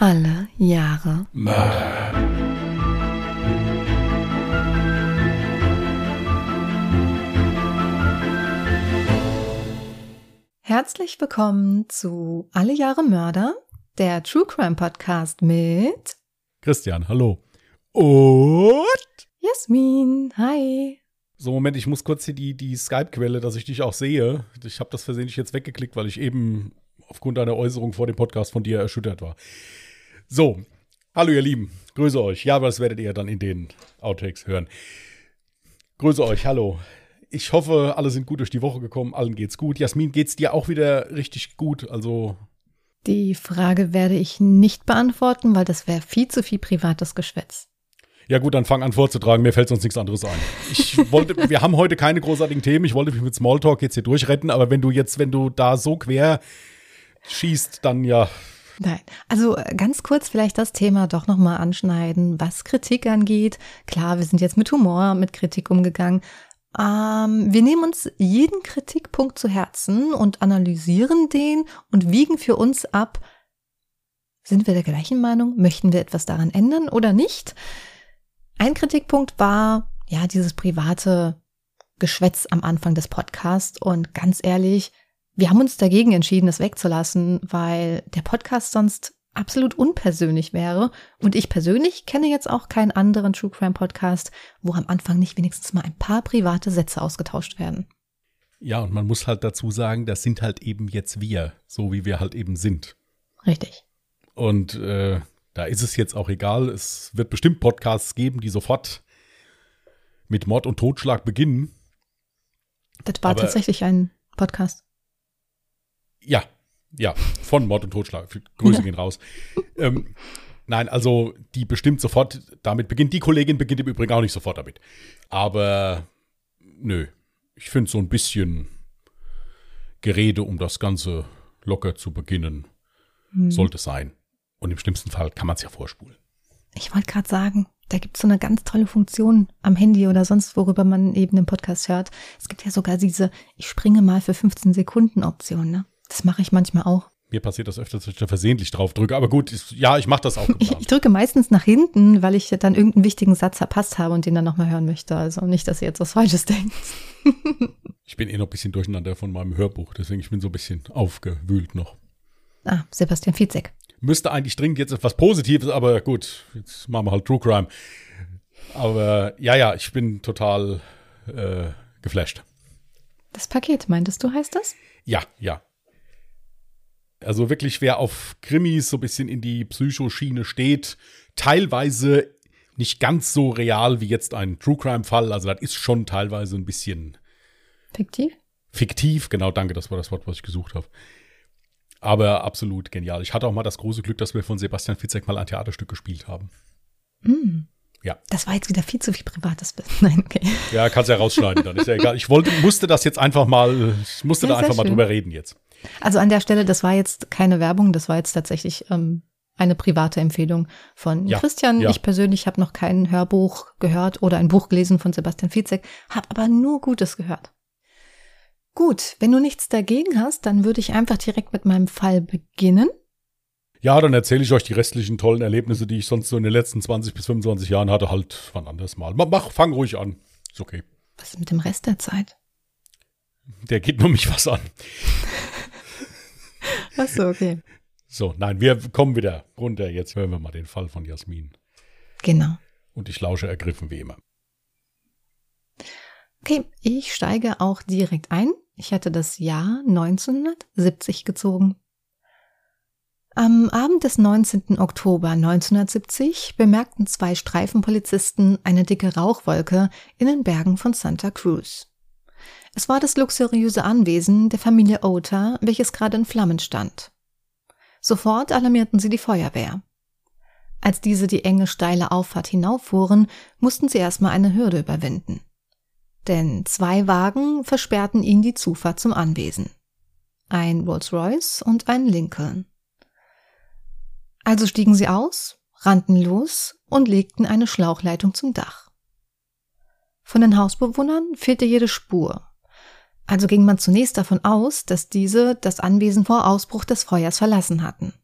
Alle Jahre Mörder. Herzlich willkommen zu Alle Jahre Mörder, der True Crime Podcast mit Christian, hallo. Und? Jasmin. Hi. So, Moment, ich muss kurz hier die, die Skype-Quelle, dass ich dich auch sehe. Ich habe das versehentlich jetzt weggeklickt, weil ich eben aufgrund einer Äußerung vor dem Podcast von dir erschüttert war. So, hallo ihr Lieben, grüße euch. Ja, aber das werdet ihr dann in den Outtakes hören. Grüße euch, hallo. Ich hoffe, alle sind gut durch die Woche gekommen, allen geht's gut. Jasmin, geht's dir auch wieder richtig gut? Also Die Frage werde ich nicht beantworten, weil das wäre viel zu viel privates Geschwätz. Ja gut, dann fang an vorzutragen, mir fällt sonst nichts anderes ein. Ich wollte, wir haben heute keine großartigen Themen, ich wollte mich mit Smalltalk jetzt hier durchretten, aber wenn du jetzt, wenn du da so quer schießt, dann ja, Nein, also äh, ganz kurz vielleicht das Thema doch nochmal anschneiden, was Kritik angeht. Klar, wir sind jetzt mit Humor mit Kritik umgegangen. Ähm, wir nehmen uns jeden Kritikpunkt zu Herzen und analysieren den und wiegen für uns ab, sind wir der gleichen Meinung? Möchten wir etwas daran ändern oder nicht? Ein Kritikpunkt war, ja, dieses private Geschwätz am Anfang des Podcasts und ganz ehrlich, wir haben uns dagegen entschieden, das wegzulassen, weil der Podcast sonst absolut unpersönlich wäre. Und ich persönlich kenne jetzt auch keinen anderen True Crime Podcast, wo am Anfang nicht wenigstens mal ein paar private Sätze ausgetauscht werden. ja, und man muss halt dazu sagen, das sind halt eben jetzt wir, so wie wir halt eben sind. Richtig. Und äh, da ist es jetzt auch egal, es wird bestimmt Podcasts geben, die sofort mit Mord und Totschlag beginnen. Das war Aber- tatsächlich ein Podcast. Ja, ja, von Mord und Totschlag. Grüße gehen raus. Ähm, nein, also die bestimmt sofort damit beginnt. Die Kollegin beginnt im Übrigen auch nicht sofort damit. Aber nö, ich finde so ein bisschen Gerede, um das Ganze locker zu beginnen, Hm. sollte sein. Und im schlimmsten Fall kann man es ja vorspulen. Ich wollte gerade sagen, da gibt es so eine ganz tolle Funktion am Handy oder sonst, worüber man eben den Podcast hört. Es gibt ja sogar diese, ich springe mal für 15 Sekunden Option, ne? Das mache ich manchmal auch. Mir passiert das öfter, dass ich da versehentlich drauf drücke. Aber gut, ist, ja, ich mache das auch Ich, ich geplant. drücke meistens nach hinten, weil ich dann irgendeinen wichtigen Satz verpasst habe und den dann nochmal hören möchte. Also nicht, dass ihr jetzt was Falsches denkt. Ich bin eh noch ein bisschen durcheinander von meinem Hörbuch, deswegen ich bin so ein bisschen aufgewühlt noch. Ah, Sebastian Fitzek. Müsste eigentlich dringend jetzt etwas Positives, aber gut, jetzt machen wir halt True Crime. Aber ja, ja, ich bin total äh, geflasht. Das Paket, meintest du, heißt das? Ja, ja. Also wirklich, wer auf Krimis so ein bisschen in die Psychoschiene steht, teilweise nicht ganz so real wie jetzt ein True Crime-Fall. Also das ist schon teilweise ein bisschen Fiktiv? fiktiv. Genau, danke, das war das Wort, was ich gesucht habe. Aber absolut genial. Ich hatte auch mal das große Glück, dass wir von Sebastian Fitzek mal ein Theaterstück gespielt haben. Mm. Ja. Das war jetzt wieder viel zu viel privates Wissen. Nein, okay. Ja, kannst ja rausschneiden, dann ist ja egal. Ich wollte, musste das jetzt einfach mal, ich musste Ja, da einfach mal schön. drüber reden jetzt. Also an der Stelle, das war jetzt keine Werbung, das war jetzt tatsächlich ähm, eine private Empfehlung von Ja, Christian. ja. Ich persönlich habe noch kein Hörbuch gehört oder ein Buch gelesen von Sebastian Fitzek, habe aber nur Gutes gehört. Gut, wenn du nichts dagegen hast, dann würde ich einfach direkt mit meinem Fall beginnen. Ja, dann erzähle ich euch die restlichen tollen Erlebnisse, die ich sonst so in den letzten 20 bis 25 Jahren hatte, halt wann anders mal. Ma- Mach, fang ruhig an. Ist okay. Was ist mit dem Rest der Zeit? Der geht nur mich was an. Ach so, okay. So, nein, wir kommen wieder runter. Jetzt hören wir mal den Fall von Jasmin. Genau. Und ich lausche ergriffen wie immer. Okay, ich steige auch direkt ein. Ich hatte das Jahr 1970 gezogen. Am Abend des 19. Oktober 1970 bemerkten zwei Streifenpolizisten eine dicke Rauchwolke in den Bergen von Santa Cruz. Es war das luxuriöse Anwesen der Familie Ota, welches gerade in Flammen stand. Sofort alarmierten sie die Feuerwehr. Als diese die enge, steile Auffahrt hinauffuhren, mussten sie erstmal eine Hürde überwinden denn zwei Wagen versperrten ihnen die Zufahrt zum Anwesen. Ein Rolls-Royce und ein Lincoln. Also stiegen sie aus, rannten los und legten eine Schlauchleitung zum Dach. Von den Hausbewohnern fehlte jede Spur. Also ging man zunächst davon aus, dass diese das Anwesen vor Ausbruch des Feuers verlassen hatten.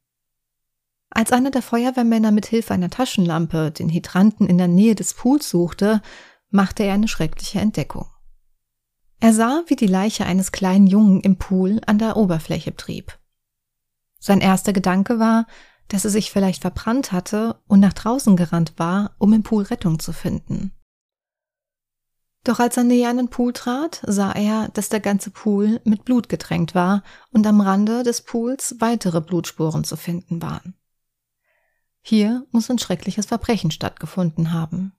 Als einer der Feuerwehrmänner mit Hilfe einer Taschenlampe den Hydranten in der Nähe des Pools suchte, machte er eine schreckliche Entdeckung. Er sah, wie die Leiche eines kleinen Jungen im Pool an der Oberfläche trieb. Sein erster Gedanke war, dass er sich vielleicht verbrannt hatte und nach draußen gerannt war, um im Pool Rettung zu finden. Doch als er näher an den Pool trat, sah er, dass der ganze Pool mit Blut getränkt war und am Rande des Pools weitere Blutspuren zu finden waren. Hier muss ein schreckliches Verbrechen stattgefunden haben.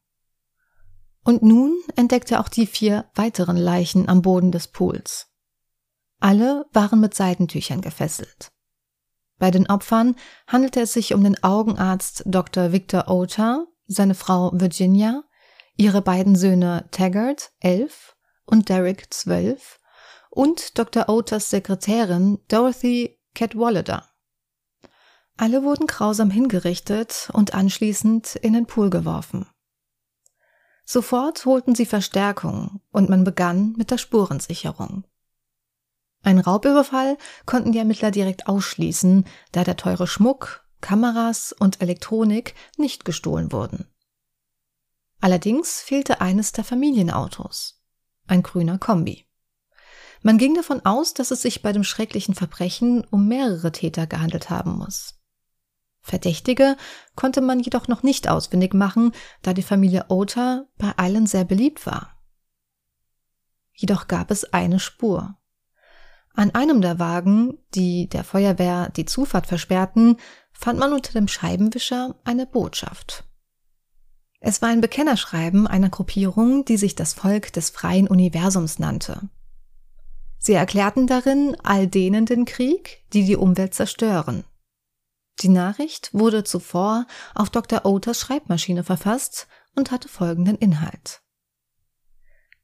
Und nun entdeckte er auch die vier weiteren Leichen am Boden des Pools. Alle waren mit Seidentüchern gefesselt. Bei den Opfern handelte es sich um den Augenarzt Dr. Victor Ota, seine Frau Virginia, ihre beiden Söhne Taggart, elf, und Derek, zwölf, und Dr. Otas Sekretärin Dorothy Cadwallader. Alle wurden grausam hingerichtet und anschließend in den Pool geworfen. Sofort holten sie Verstärkung und man begann mit der Spurensicherung. Ein Raubüberfall konnten die Ermittler direkt ausschließen, da der teure Schmuck, Kameras und Elektronik nicht gestohlen wurden. Allerdings fehlte eines der Familienautos, ein grüner Kombi. Man ging davon aus, dass es sich bei dem schrecklichen Verbrechen um mehrere Täter gehandelt haben muss. Verdächtige konnte man jedoch noch nicht ausfindig machen, da die Familie Ota bei allen sehr beliebt war. Jedoch gab es eine Spur. An einem der Wagen, die der Feuerwehr die Zufahrt versperrten, fand man unter dem Scheibenwischer eine Botschaft. Es war ein Bekennerschreiben einer Gruppierung, die sich das Volk des freien Universums nannte. Sie erklärten darin all denen den Krieg, die die Umwelt zerstören. Die Nachricht wurde zuvor auf Dr. Oters Schreibmaschine verfasst und hatte folgenden Inhalt.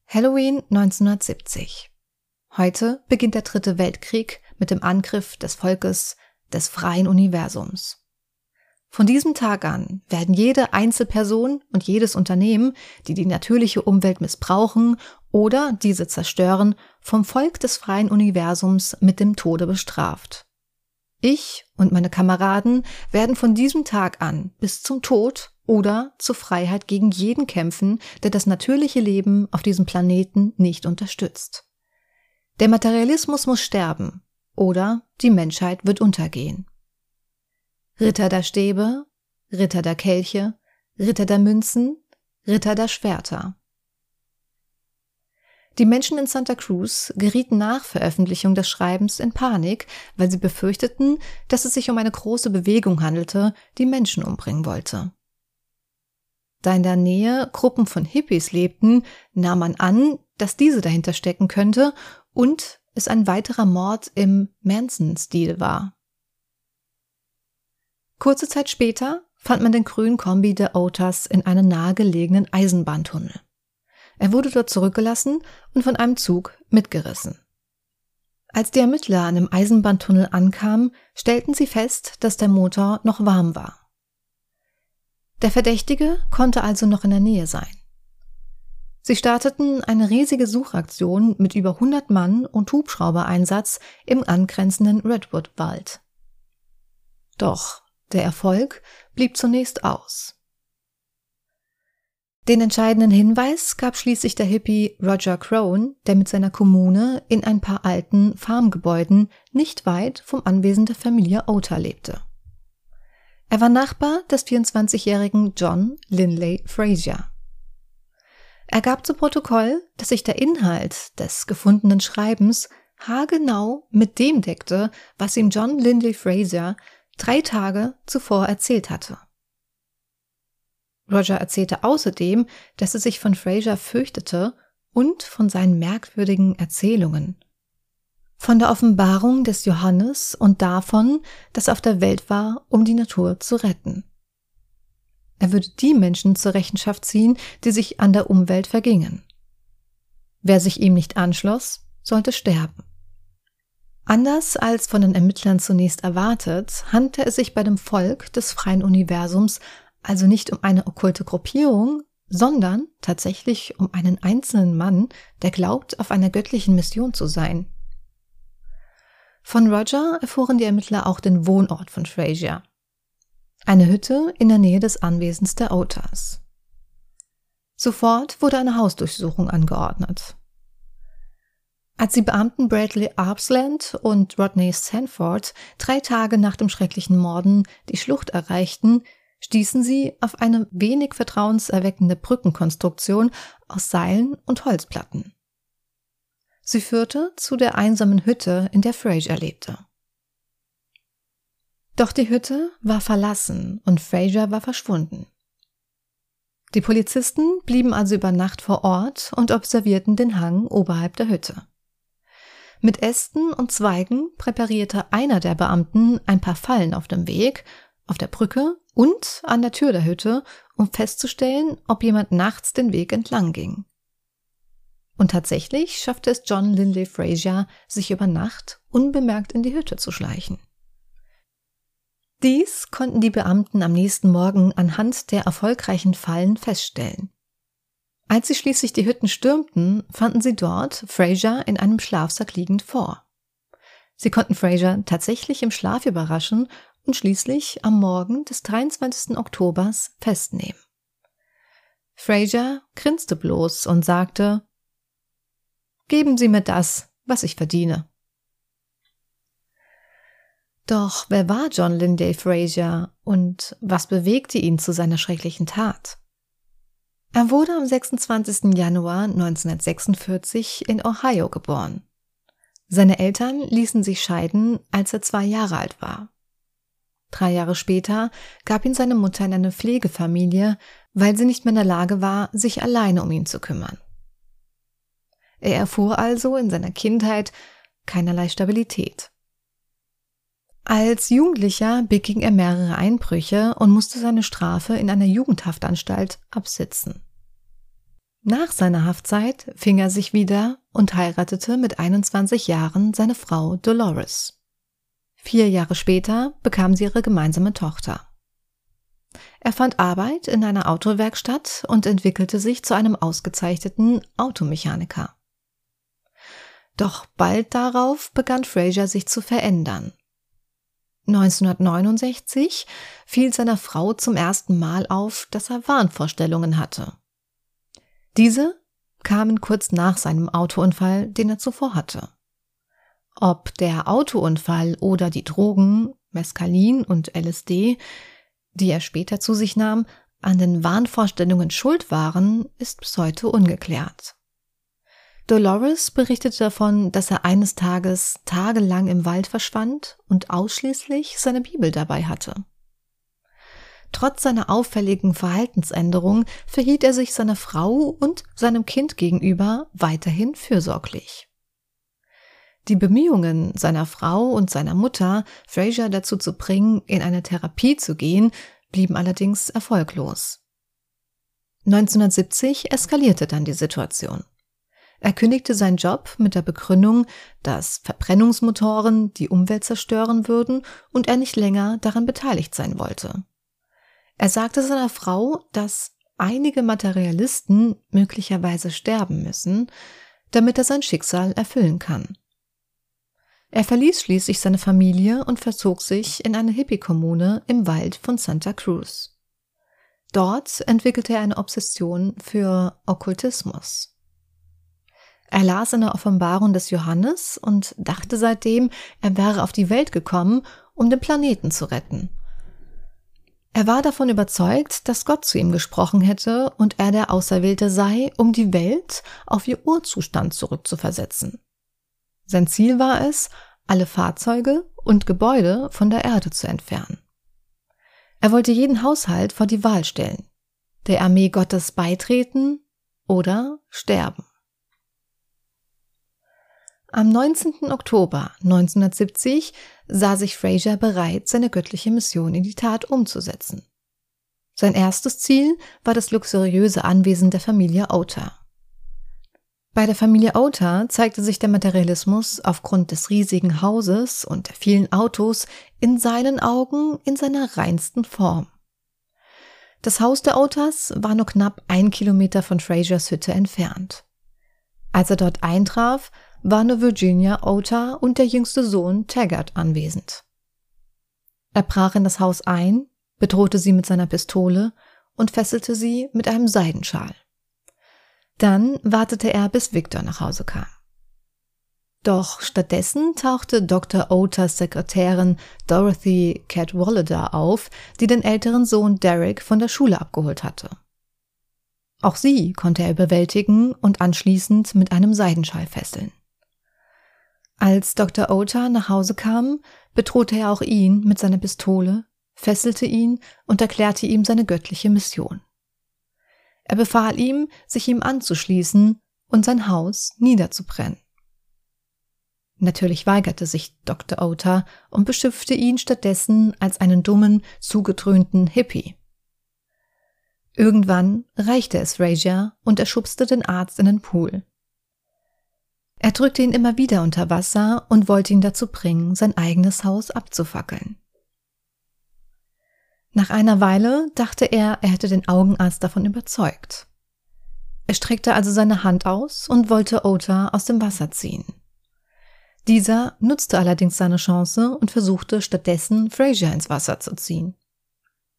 Halloween 1970. Heute beginnt der dritte Weltkrieg mit dem Angriff des Volkes des freien Universums. Von diesem Tag an werden jede Einzelperson und jedes Unternehmen, die die natürliche Umwelt missbrauchen oder diese zerstören, vom Volk des freien Universums mit dem Tode bestraft. Ich und meine Kameraden werden von diesem Tag an bis zum Tod oder zur Freiheit gegen jeden kämpfen, der das natürliche Leben auf diesem Planeten nicht unterstützt. Der Materialismus muss sterben oder die Menschheit wird untergehen. Ritter der Stäbe, Ritter der Kelche, Ritter der Münzen, Ritter der Schwerter. Die Menschen in Santa Cruz gerieten nach Veröffentlichung des Schreibens in Panik, weil sie befürchteten, dass es sich um eine große Bewegung handelte, die Menschen umbringen wollte. Da in der Nähe Gruppen von Hippies lebten, nahm man an, dass diese dahinter stecken könnte und es ein weiterer Mord im Manson-Stil war. Kurze Zeit später fand man den grünen Kombi der Otas in einem nahegelegenen Eisenbahntunnel. Er wurde dort zurückgelassen und von einem Zug mitgerissen. Als die Ermittler an dem Eisenbahntunnel ankamen, stellten sie fest, dass der Motor noch warm war. Der Verdächtige konnte also noch in der Nähe sein. Sie starteten eine riesige Suchaktion mit über 100 Mann und Hubschraubereinsatz im angrenzenden Redwood-Wald. Doch der Erfolg blieb zunächst aus. Den entscheidenden Hinweis gab schließlich der Hippie Roger Crone, der mit seiner Kommune in ein paar alten Farmgebäuden nicht weit vom Anwesen der Familie Ota lebte. Er war Nachbar des 24-jährigen John Linley Frazier. Er gab zu Protokoll, dass sich der Inhalt des gefundenen Schreibens haargenau mit dem deckte, was ihm John Lindley Fraser drei Tage zuvor erzählt hatte. Roger erzählte außerdem, dass er sich von Fraser fürchtete und von seinen merkwürdigen Erzählungen. Von der Offenbarung des Johannes und davon, dass er auf der Welt war, um die Natur zu retten. Er würde die Menschen zur Rechenschaft ziehen, die sich an der Umwelt vergingen. Wer sich ihm nicht anschloss, sollte sterben. Anders als von den Ermittlern zunächst erwartet, handelte es sich bei dem Volk des freien Universums also nicht um eine okkulte Gruppierung, sondern tatsächlich um einen einzelnen Mann, der glaubt, auf einer göttlichen Mission zu sein. Von Roger erfuhren die Ermittler auch den Wohnort von Frazier. eine Hütte in der Nähe des Anwesens der Otas. Sofort wurde eine Hausdurchsuchung angeordnet. Als die Beamten Bradley Arpsland und Rodney Sanford drei Tage nach dem schrecklichen Morden die Schlucht erreichten, stießen sie auf eine wenig vertrauenserweckende Brückenkonstruktion aus Seilen und Holzplatten. Sie führte zu der einsamen Hütte, in der Fraser lebte. Doch die Hütte war verlassen und Fraser war verschwunden. Die Polizisten blieben also über Nacht vor Ort und observierten den Hang oberhalb der Hütte. Mit Ästen und Zweigen präparierte einer der Beamten ein paar Fallen auf dem Weg, auf der Brücke und an der Tür der Hütte, um festzustellen, ob jemand nachts den Weg entlang ging. Und tatsächlich schaffte es John Lindley Fraser, sich über Nacht unbemerkt in die Hütte zu schleichen. Dies konnten die Beamten am nächsten Morgen anhand der erfolgreichen Fallen feststellen. Als sie schließlich die Hütten stürmten, fanden sie dort Fraser in einem Schlafsack liegend vor. Sie konnten Fraser tatsächlich im Schlaf überraschen und schließlich am Morgen des 23. Oktobers festnehmen. Fraser grinste bloß und sagte, Geben Sie mir das, was ich verdiene. Doch wer war John Linday Fraser und was bewegte ihn zu seiner schrecklichen Tat? Er wurde am 26. Januar 1946 in Ohio geboren. Seine Eltern ließen sich scheiden, als er zwei Jahre alt war. Drei Jahre später gab ihn seine Mutter in eine Pflegefamilie, weil sie nicht mehr in der Lage war, sich alleine um ihn zu kümmern. Er erfuhr also in seiner Kindheit keinerlei Stabilität. Als Jugendlicher beging er mehrere Einbrüche und musste seine Strafe in einer Jugendhaftanstalt absitzen. Nach seiner Haftzeit fing er sich wieder und heiratete mit 21 Jahren seine Frau Dolores. Vier Jahre später bekam sie ihre gemeinsame Tochter. Er fand Arbeit in einer Autowerkstatt und entwickelte sich zu einem ausgezeichneten Automechaniker. Doch bald darauf begann Fraser sich zu verändern. 1969 fiel seiner Frau zum ersten Mal auf, dass er Wahnvorstellungen hatte. Diese kamen kurz nach seinem Autounfall, den er zuvor hatte. Ob der Autounfall oder die Drogen, Mescalin und LSD, die er später zu sich nahm, an den Wahnvorstellungen schuld waren, ist bis heute ungeklärt. Dolores berichtete davon, dass er eines Tages tagelang im Wald verschwand und ausschließlich seine Bibel dabei hatte. Trotz seiner auffälligen Verhaltensänderung verhielt er sich seiner Frau und seinem Kind gegenüber weiterhin fürsorglich. Die Bemühungen seiner Frau und seiner Mutter, Fraser dazu zu bringen, in eine Therapie zu gehen, blieben allerdings erfolglos. 1970 eskalierte dann die Situation. Er kündigte seinen Job mit der Begründung, dass Verbrennungsmotoren die Umwelt zerstören würden und er nicht länger daran beteiligt sein wollte. Er sagte seiner Frau, dass einige Materialisten möglicherweise sterben müssen, damit er sein Schicksal erfüllen kann. Er verließ schließlich seine Familie und verzog sich in eine Hippie-Kommune im Wald von Santa Cruz. Dort entwickelte er eine Obsession für Okkultismus. Er las in der Offenbarung des Johannes und dachte seitdem, er wäre auf die Welt gekommen, um den Planeten zu retten. Er war davon überzeugt, dass Gott zu ihm gesprochen hätte und er der Auserwählte sei, um die Welt auf ihr Urzustand zurückzuversetzen. Sein Ziel war es, alle Fahrzeuge und Gebäude von der Erde zu entfernen. Er wollte jeden Haushalt vor die Wahl stellen, der Armee Gottes beitreten oder sterben. Am 19. Oktober 1970 sah sich Fraser bereit, seine göttliche Mission in die Tat umzusetzen. Sein erstes Ziel war das luxuriöse Anwesen der Familie Ota. Bei der Familie Ota zeigte sich der Materialismus aufgrund des riesigen Hauses und der vielen Autos in seinen Augen in seiner reinsten Form. Das Haus der Otas war nur knapp ein Kilometer von Frasers Hütte entfernt. Als er dort eintraf, war nur Virginia Ota und der jüngste Sohn Taggart anwesend. Er brach in das Haus ein, bedrohte sie mit seiner Pistole und fesselte sie mit einem Seidenschal. Dann wartete er, bis Victor nach Hause kam. Doch stattdessen tauchte Dr. Oters Sekretärin Dorothy Cadwallader auf, die den älteren Sohn Derek von der Schule abgeholt hatte. Auch sie konnte er überwältigen und anschließend mit einem Seidenschal fesseln. Als Dr. Oter nach Hause kam, bedrohte er auch ihn mit seiner Pistole, fesselte ihn und erklärte ihm seine göttliche Mission. Er befahl ihm, sich ihm anzuschließen und sein Haus niederzubrennen. Natürlich weigerte sich Dr. Oter und beschimpfte ihn stattdessen als einen dummen, zugedröhnten Hippie. Irgendwann reichte es Frazier und er schubste den Arzt in den Pool. Er drückte ihn immer wieder unter Wasser und wollte ihn dazu bringen, sein eigenes Haus abzufackeln. Nach einer Weile dachte er, er hätte den Augenarzt davon überzeugt. Er streckte also seine Hand aus und wollte Ota aus dem Wasser ziehen. Dieser nutzte allerdings seine Chance und versuchte stattdessen Frazier ins Wasser zu ziehen.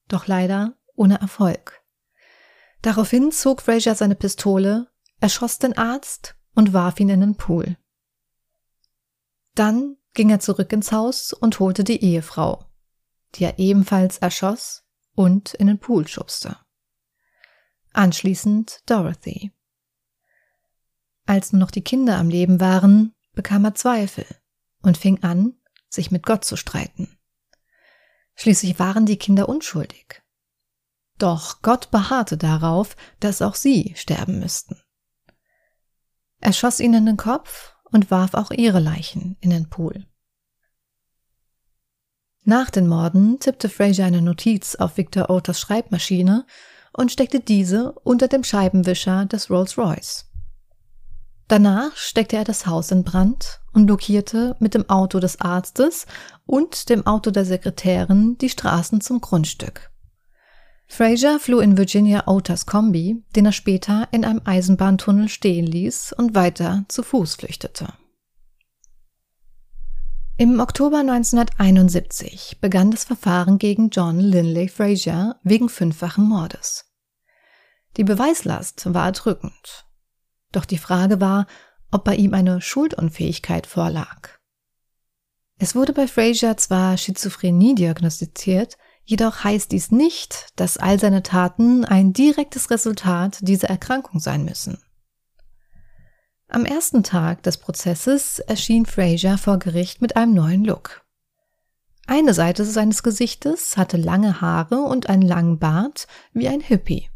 Doch leider ohne Erfolg. Daraufhin zog Frazier seine Pistole, erschoss den Arzt und warf ihn in den Pool. Dann ging er zurück ins Haus und holte die Ehefrau, die er ebenfalls erschoss und in den Pool schubste. Anschließend Dorothy. Als nur noch die Kinder am Leben waren, bekam er Zweifel und fing an, sich mit Gott zu streiten. Schließlich waren die Kinder unschuldig. Doch Gott beharrte darauf, dass auch sie sterben müssten. Er schoss ihnen den Kopf und warf auch ihre Leichen in den Pool. Nach den Morden tippte Fraser eine Notiz auf Victor Oters Schreibmaschine und steckte diese unter dem Scheibenwischer des Rolls-Royce. Danach steckte er das Haus in Brand und blockierte mit dem Auto des Arztes und dem Auto der Sekretärin die Straßen zum Grundstück. Fraser floh in Virginia Otas Kombi, den er später in einem Eisenbahntunnel stehen ließ und weiter zu Fuß flüchtete. Im Oktober 1971 begann das Verfahren gegen John Linley Fraser wegen fünffachen Mordes. Die Beweislast war erdrückend. Doch die Frage war, ob bei ihm eine Schuldunfähigkeit vorlag. Es wurde bei Fraser zwar Schizophrenie diagnostiziert, jedoch heißt dies nicht, dass all seine Taten ein direktes Resultat dieser Erkrankung sein müssen. Am ersten Tag des Prozesses erschien Fraser vor Gericht mit einem neuen Look. Eine Seite seines Gesichtes hatte lange Haare und einen langen Bart wie ein Hippie.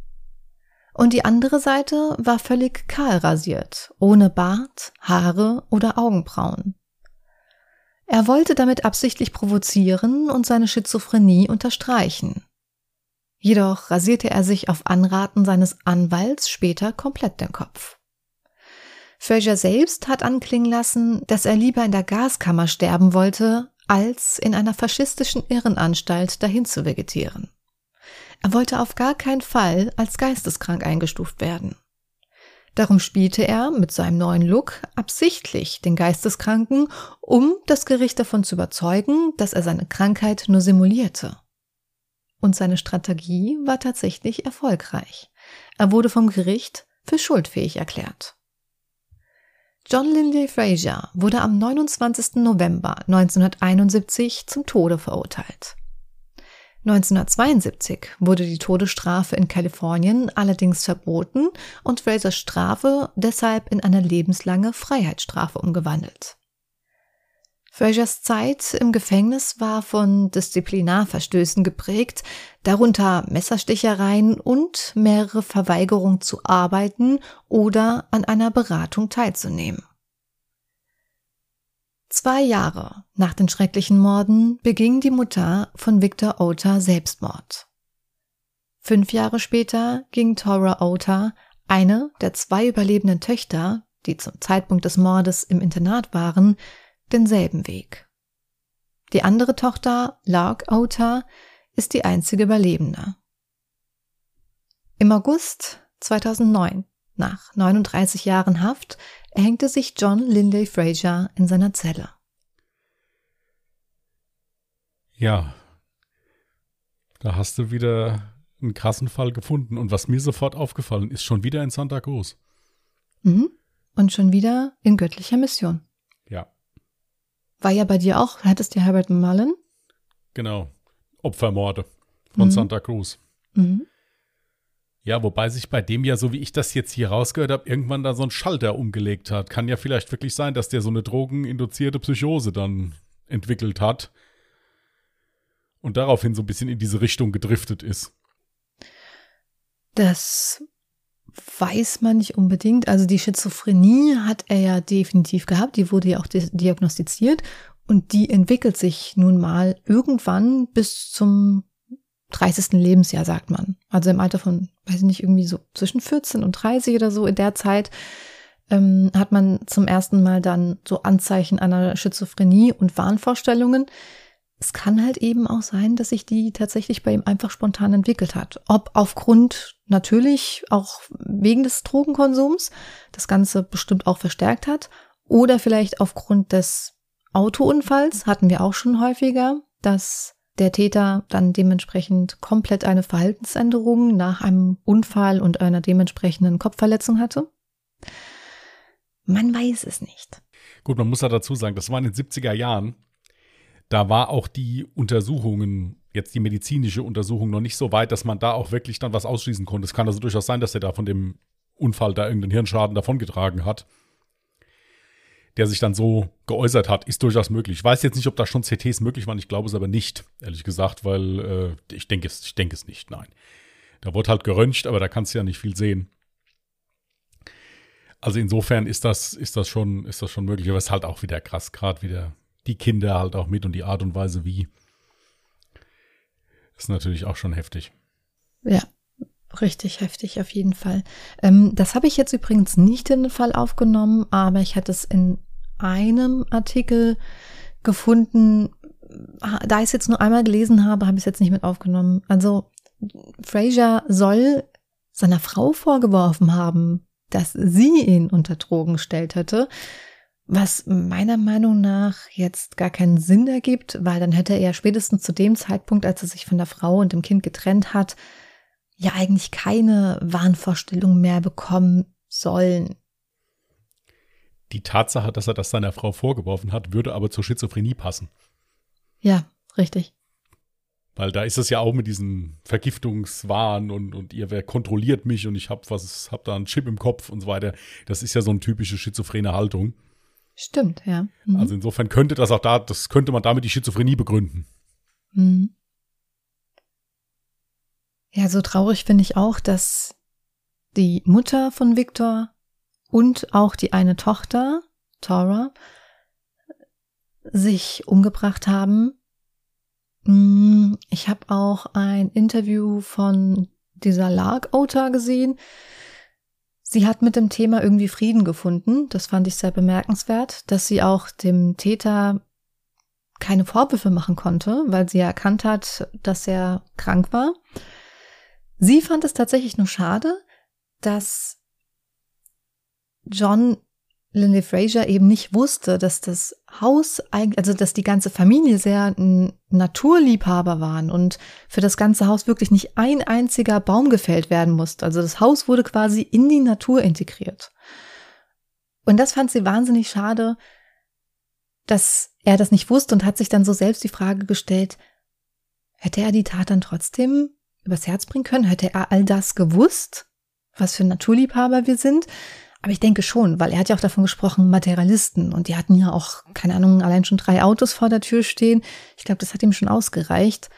Und die andere Seite war völlig kahl rasiert, ohne Bart, Haare oder Augenbrauen. Er wollte damit absichtlich provozieren und seine Schizophrenie unterstreichen. Jedoch rasierte er sich auf Anraten seines Anwalts später komplett den Kopf. Fraser selbst hat anklingen lassen, dass er lieber in der Gaskammer sterben wollte, als in einer faschistischen Irrenanstalt dahin zu vegetieren. Er wollte auf gar keinen Fall als geisteskrank eingestuft werden. Darum spielte er mit seinem neuen Look absichtlich den Geisteskranken, um das Gericht davon zu überzeugen, dass er seine Krankheit nur simulierte. Und seine Strategie war tatsächlich erfolgreich. Er wurde vom Gericht für schuldfähig erklärt. John Lindley Frazier wurde am 29. November 1971 zum Tode verurteilt. 1972 wurde die Todesstrafe in Kalifornien allerdings verboten und Frasers Strafe deshalb in eine lebenslange Freiheitsstrafe umgewandelt. Frasers Zeit im Gefängnis war von Disziplinarverstößen geprägt, darunter Messerstichereien und mehrere Verweigerungen zu arbeiten oder an einer Beratung teilzunehmen. Zwei Jahre nach den schrecklichen Morden beging die Mutter von Victor Ota Selbstmord. Fünf Jahre später ging Tora Ota, eine der zwei überlebenden Töchter, die zum Zeitpunkt des Mordes im Internat waren, denselben Weg. Die andere Tochter, Lark Ota, ist die einzige Überlebende. Im August 2009, nach 39 Jahren Haft, erhängte sich John Lindley Fraser in seiner Zelle. Ja. Da hast du wieder einen krassen Fall gefunden. Und was mir sofort aufgefallen ist, schon wieder in Santa Cruz. Mhm. Und schon wieder in göttlicher Mission. Ja. War ja bei dir auch, hattest du Herbert Mullen? Genau. Opfermorde von Mhm. Santa Cruz. Mhm. Ja, wobei sich bei dem ja, so wie ich das jetzt hier rausgehört habe, irgendwann da so ein Schalter umgelegt hat. Kann ja vielleicht wirklich sein, dass der so eine drogeninduzierte Psychose dann entwickelt hat und daraufhin so ein bisschen in diese Richtung gedriftet ist. Das weiß man nicht unbedingt. Also die Schizophrenie hat er ja definitiv gehabt. Die wurde ja auch di- diagnostiziert. Und die entwickelt sich nun mal irgendwann bis zum 30. Lebensjahr, sagt man. Also im Alter von, weiß ich nicht, irgendwie so zwischen 14 und 30 oder so in der Zeit ähm, hat man zum ersten Mal dann so Anzeichen einer Schizophrenie und Wahnvorstellungen. Es kann halt eben auch sein, dass sich die tatsächlich bei ihm einfach spontan entwickelt hat. Ob aufgrund natürlich auch wegen des Drogenkonsums das Ganze bestimmt auch verstärkt hat oder vielleicht aufgrund des Autounfalls hatten wir auch schon häufiger, dass der Täter dann dementsprechend komplett eine Verhaltensänderung nach einem Unfall und einer dementsprechenden Kopfverletzung hatte. Man weiß es nicht. Gut, man muss ja dazu sagen, das war in den 70er Jahren. Da war auch die Untersuchungen, jetzt die medizinische Untersuchung, noch nicht so weit, dass man da auch wirklich dann was ausschließen konnte. Es kann also durchaus sein, dass er da von dem Unfall da irgendeinen Hirnschaden davongetragen hat, der sich dann so geäußert hat, ist durchaus möglich. Ich weiß jetzt nicht, ob da schon CTs möglich waren. Ich glaube es aber nicht, ehrlich gesagt, weil äh, ich denke es, ich denke es nicht, nein. Da wurde halt geröntgt, aber da kannst du ja nicht viel sehen. Also insofern ist das, ist das schon, ist das schon möglich. Aber es ist halt auch wieder krass, gerade wieder die Kinder halt auch mit und die Art und Weise wie. Ist natürlich auch schon heftig. Ja, richtig heftig auf jeden Fall. Ähm, das habe ich jetzt übrigens nicht in den Fall aufgenommen, aber ich hatte es in einem Artikel gefunden. Da ich es jetzt nur einmal gelesen habe, habe ich es jetzt nicht mit aufgenommen. Also Fraser soll seiner Frau vorgeworfen haben, dass sie ihn unter Drogen gestellt hätte. Was meiner Meinung nach jetzt gar keinen Sinn ergibt, weil dann hätte er spätestens zu dem Zeitpunkt, als er sich von der Frau und dem Kind getrennt hat, ja eigentlich keine Wahnvorstellung mehr bekommen sollen. Die Tatsache, dass er das seiner Frau vorgeworfen hat, würde aber zur Schizophrenie passen. Ja, richtig. Weil da ist es ja auch mit diesem Vergiftungswahn und, und ihr wer kontrolliert mich und ich hab was, hab da einen Chip im Kopf und so weiter. Das ist ja so eine typische schizophrene Haltung. Stimmt, ja. Mhm. Also insofern könnte das auch da, das könnte man damit die Schizophrenie begründen. Mhm. Ja, so traurig finde ich auch, dass die Mutter von Victor und auch die eine Tochter, Tora, sich umgebracht haben. Mm, Ich habe auch ein Interview von dieser Lark Ota gesehen. Sie hat mit dem Thema irgendwie Frieden gefunden. Das fand ich sehr bemerkenswert, dass sie auch dem Täter keine Vorwürfe machen konnte, weil sie erkannt hat, dass er krank war. Sie fand es tatsächlich nur schade, dass John Linley Fraser eben nicht wusste, dass das Haus eigentlich, also dass die ganze Familie sehr Naturliebhaber waren und für das ganze Haus wirklich nicht ein einziger Baum gefällt werden musste. Also das Haus wurde quasi in die Natur integriert. Und das fand sie wahnsinnig schade, dass er das nicht wusste und hat sich dann so selbst die Frage gestellt, hätte er die Tat dann trotzdem übers Herz bringen können? Hätte er all das gewusst, was für Naturliebhaber wir sind? Aber ich denke schon, weil er hat ja auch davon gesprochen, Materialisten. Und die hatten ja auch, keine Ahnung, allein schon drei Autos vor der Tür stehen. Ich glaube, das hat ihm schon ausgereicht,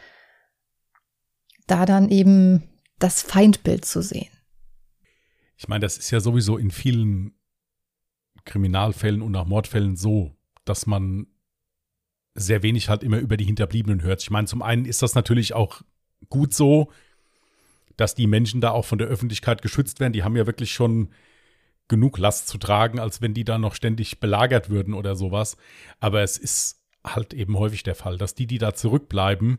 da dann eben das Feindbild zu sehen. Ich meine, das ist ja sowieso in vielen Kriminalfällen und auch Mordfällen so, dass man sehr wenig halt immer über die Hinterbliebenen hört. Ich meine, zum einen ist das natürlich auch gut so, dass die Menschen da auch von der Öffentlichkeit geschützt werden. Die haben ja wirklich schon genug Last zu tragen, als wenn die da noch ständig belagert würden oder sowas. Aber es ist halt eben häufig der Fall, dass die, die da zurückbleiben,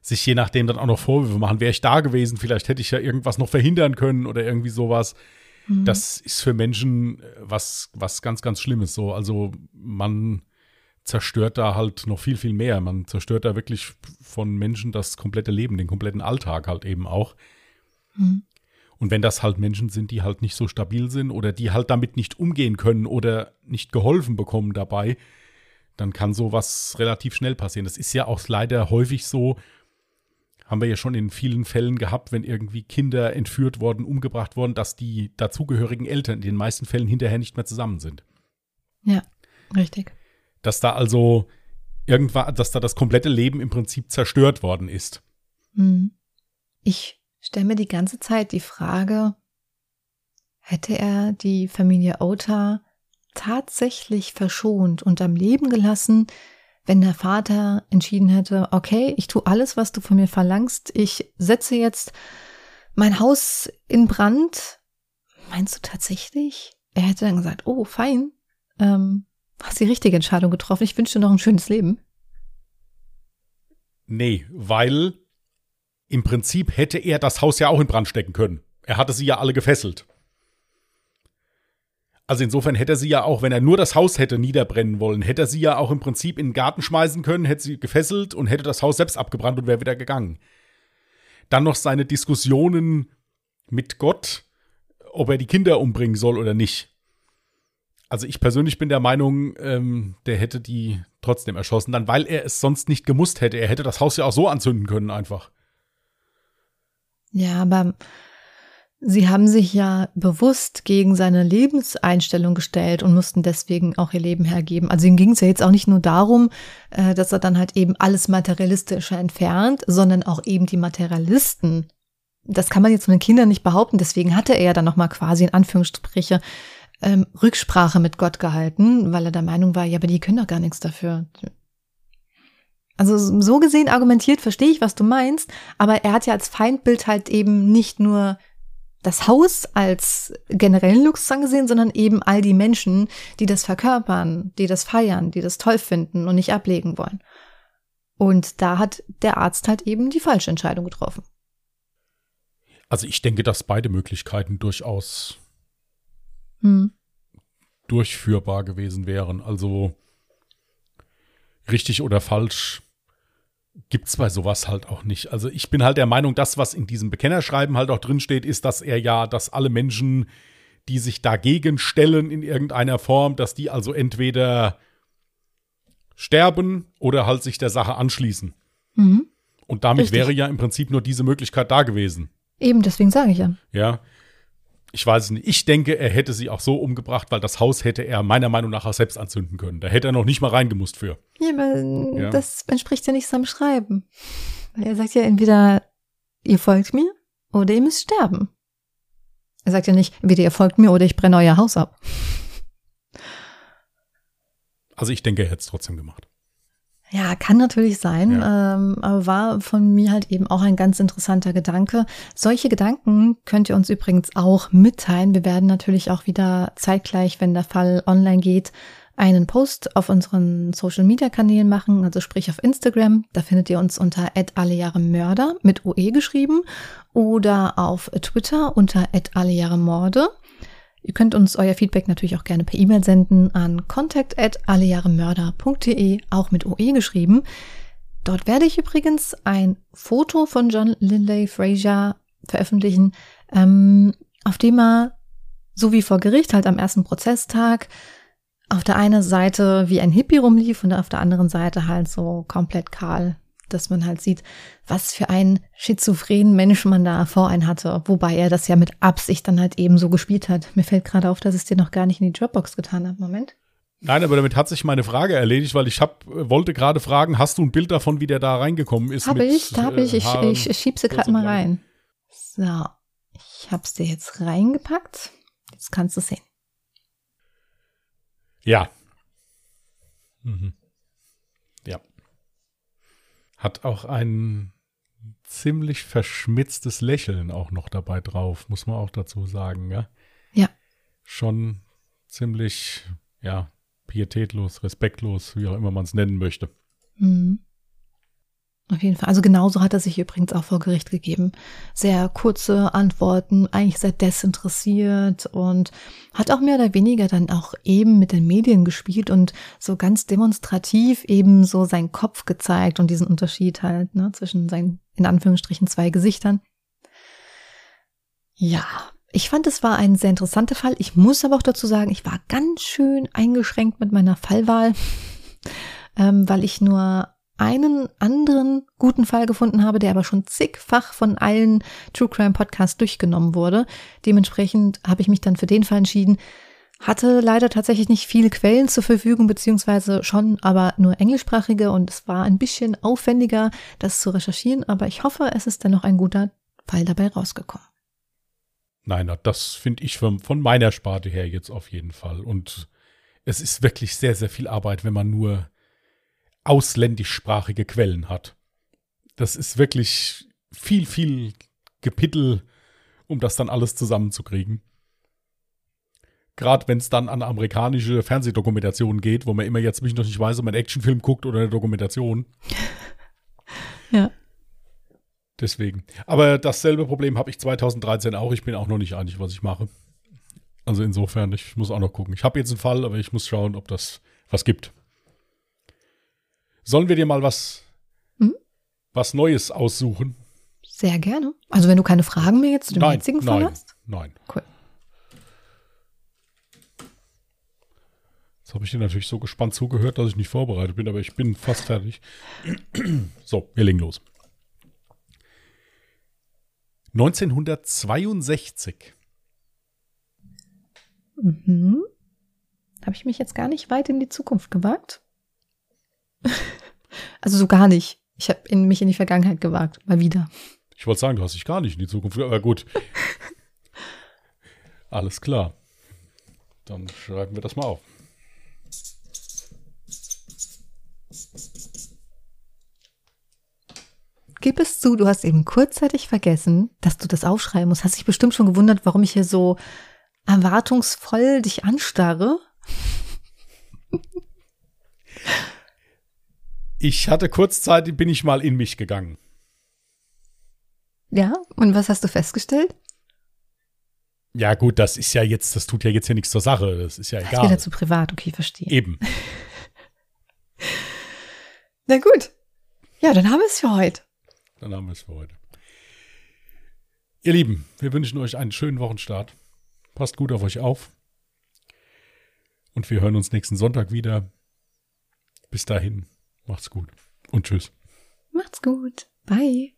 sich je nachdem dann auch noch Vorwürfe machen. Wäre ich da gewesen, vielleicht hätte ich ja irgendwas noch verhindern können oder irgendwie sowas. Das ist für Menschen äh, was, was ganz, ganz Schlimmes. So, also man zerstört da halt noch viel, viel mehr. Man zerstört da wirklich von Menschen das komplette Leben, den kompletten Alltag halt eben auch. Mhm. Und wenn das halt Menschen sind, die halt nicht so stabil sind oder die halt damit nicht umgehen können oder nicht geholfen bekommen dabei, dann kann sowas relativ schnell passieren. Das ist ja auch leider häufig so, haben wir ja schon in vielen Fällen gehabt, wenn irgendwie Kinder entführt worden, umgebracht worden, dass die dazugehörigen Eltern in den meisten Fällen hinterher nicht mehr zusammen sind. Ja, richtig. Dass da also irgendwann, dass da das komplette Leben im Prinzip zerstört worden ist. Hm. Ich stelle mir die ganze Zeit die Frage, hätte er die Familie Ota tatsächlich verschont und am Leben gelassen, wenn der Vater entschieden hätte, okay, ich tue alles, was du von mir verlangst, ich setze jetzt mein Haus in Brand. Meinst du tatsächlich? Er hätte dann gesagt, oh, fein, ähm, hast die richtige Entscheidung getroffen, ich wünsche dir noch ein schönes Leben. Nee, weil im Prinzip hätte er das Haus ja auch in Brand stecken können. Er hatte sie ja alle gefesselt. Also insofern hätte er sie ja auch, wenn er nur das Haus hätte niederbrennen wollen, hätte er sie ja auch im Prinzip in den Garten schmeißen können, hätte sie gefesselt und hätte das Haus selbst abgebrannt und wäre wieder gegangen. Dann noch seine Diskussionen mit Gott, ob er die Kinder umbringen soll oder nicht. Also ich persönlich bin der Meinung, ähm, der hätte die trotzdem erschossen, dann weil er es sonst nicht gemusst hätte. Er hätte das Haus ja auch so anzünden können einfach. Ja, aber Sie haben sich ja bewusst gegen seine Lebenseinstellung gestellt und mussten deswegen auch ihr Leben hergeben. Also ihm ging es ja jetzt auch nicht nur darum, äh, dass er dann halt eben alles Materialistische entfernt, sondern auch eben die Materialisten. Das kann man jetzt von den Kindern nicht behaupten. Deswegen hatte er ja dann nochmal quasi in Anführungsstriche ähm, Rücksprache mit Gott gehalten, weil er der Meinung war, ja, aber die können doch gar nichts dafür. Also so gesehen argumentiert, verstehe ich, was du meinst, aber er hat ja als Feindbild halt eben nicht nur das Haus als generellen Luxus angesehen, sondern eben all die Menschen, die das verkörpern, die das feiern, die das toll finden und nicht ablegen wollen. Und da hat der Arzt halt eben die falsche Entscheidung getroffen. Also ich denke, dass beide Möglichkeiten durchaus hm. durchführbar gewesen wären. Also richtig oder falsch gibt es bei sowas halt auch nicht. Also ich bin halt der Meinung, das, was in diesem Bekennerschreiben halt auch drinsteht, ist, dass er ja, dass alle Menschen, die sich dagegen stellen in irgendeiner Form, dass die also entweder sterben oder halt sich der Sache anschließen. Mhm. Und damit Richtig. wäre ja im Prinzip nur diese Möglichkeit da gewesen. Eben, deswegen sage ich ja. Ja ich weiß es nicht. Ich denke, er hätte sie auch so umgebracht, weil das Haus hätte er meiner Meinung nach auch selbst anzünden können. Da hätte er noch nicht mal reingemusst für. Ja, aber ja. das entspricht ja nicht seinem Schreiben. Weil er sagt ja entweder, ihr folgt mir oder ihr müsst sterben. Er sagt ja nicht, entweder ihr folgt mir oder ich brenne euer Haus ab. Also ich denke, er hätte es trotzdem gemacht. Ja, kann natürlich sein, ja. ähm, aber war von mir halt eben auch ein ganz interessanter Gedanke. Solche Gedanken könnt ihr uns übrigens auch mitteilen. Wir werden natürlich auch wieder zeitgleich, wenn der Fall online geht, einen Post auf unseren Social Media Kanälen machen, also sprich auf Instagram. Da findet ihr uns unter @allejahremörder mit OE geschrieben oder auf Twitter unter @allejahremorde. Ihr könnt uns euer Feedback natürlich auch gerne per E-Mail senden an contact@allejahremörder.de, auch mit OE geschrieben. Dort werde ich übrigens ein Foto von John Lindley Frazier veröffentlichen, ähm, auf dem er, so wie vor Gericht, halt am ersten Prozesstag, auf der einen Seite wie ein Hippie rumlief und auf der anderen Seite halt so komplett kahl dass man halt sieht, was für einen schizophrenen Mensch man da vor einen hatte, wobei er das ja mit Absicht dann halt eben so gespielt hat. Mir fällt gerade auf, dass es dir noch gar nicht in die Dropbox getan hat. Moment. Nein, aber damit hat sich meine Frage erledigt, weil ich hab, wollte gerade fragen, hast du ein Bild davon, wie der da reingekommen ist? Habe ich, da habe ich. Ich, ich, ich schieb sie gerade mal rein. So, ich hab's dir jetzt reingepackt. Jetzt kannst du sehen. Ja. Mhm. Hat auch ein ziemlich verschmitztes Lächeln auch noch dabei drauf, muss man auch dazu sagen, ja? Ja. Schon ziemlich, ja, pietätlos, respektlos, wie auch immer man es nennen möchte. Mhm. Auf jeden Fall. Also genauso hat er sich übrigens auch vor Gericht gegeben. Sehr kurze Antworten, eigentlich sehr desinteressiert und hat auch mehr oder weniger dann auch eben mit den Medien gespielt und so ganz demonstrativ eben so seinen Kopf gezeigt und diesen Unterschied halt ne, zwischen seinen in Anführungsstrichen zwei Gesichtern. Ja, ich fand, es war ein sehr interessanter Fall. Ich muss aber auch dazu sagen, ich war ganz schön eingeschränkt mit meiner Fallwahl, ähm, weil ich nur einen anderen guten Fall gefunden habe, der aber schon zigfach von allen True Crime Podcasts durchgenommen wurde. Dementsprechend habe ich mich dann für den Fall entschieden. Hatte leider tatsächlich nicht viele Quellen zur Verfügung, beziehungsweise schon, aber nur englischsprachige und es war ein bisschen aufwendiger, das zu recherchieren, aber ich hoffe, es ist dennoch ein guter Fall dabei rausgekommen. Nein, das finde ich von, von meiner Sparte her jetzt auf jeden Fall. Und es ist wirklich sehr, sehr viel Arbeit, wenn man nur ausländischsprachige Quellen hat. Das ist wirklich viel, viel Gepittel, um das dann alles zusammenzukriegen. Gerade wenn es dann an amerikanische Fernsehdokumentationen geht, wo man immer jetzt mich noch nicht weiß, ob man einen Actionfilm guckt oder eine Dokumentation. ja. Deswegen. Aber dasselbe Problem habe ich 2013 auch. Ich bin auch noch nicht einig, was ich mache. Also insofern, ich muss auch noch gucken. Ich habe jetzt einen Fall, aber ich muss schauen, ob das was gibt. Sollen wir dir mal was, hm? was Neues aussuchen? Sehr gerne. Also wenn du keine Fragen mehr jetzt zu dem nein, jetzigen Fall nein, hast? Nein. Cool. Jetzt habe ich dir natürlich so gespannt zugehört, dass ich nicht vorbereitet bin, aber ich bin fast fertig. so, wir legen los. 1962. Mhm. Habe ich mich jetzt gar nicht weit in die Zukunft gewagt? Also so gar nicht. Ich habe in, mich in die Vergangenheit gewagt, mal wieder. Ich wollte sagen, du hast dich gar nicht in die Zukunft, aber gut. Alles klar. Dann schreiben wir das mal auf. Gib es zu, du hast eben kurzzeitig vergessen, dass du das aufschreiben musst. Hast dich bestimmt schon gewundert, warum ich hier so erwartungsvoll dich anstarre. Ich hatte kurzzeitig, bin ich mal in mich gegangen. Ja, und was hast du festgestellt? Ja, gut, das ist ja jetzt, das tut ja jetzt hier nichts zur Sache. Das ist ja egal. Das ist wieder zu privat, okay, verstehe. Eben. Na gut. Ja, dann haben wir es für heute. Dann haben wir es für heute. Ihr Lieben, wir wünschen euch einen schönen Wochenstart. Passt gut auf euch auf. Und wir hören uns nächsten Sonntag wieder. Bis dahin. Macht's gut und tschüss. Macht's gut. Bye.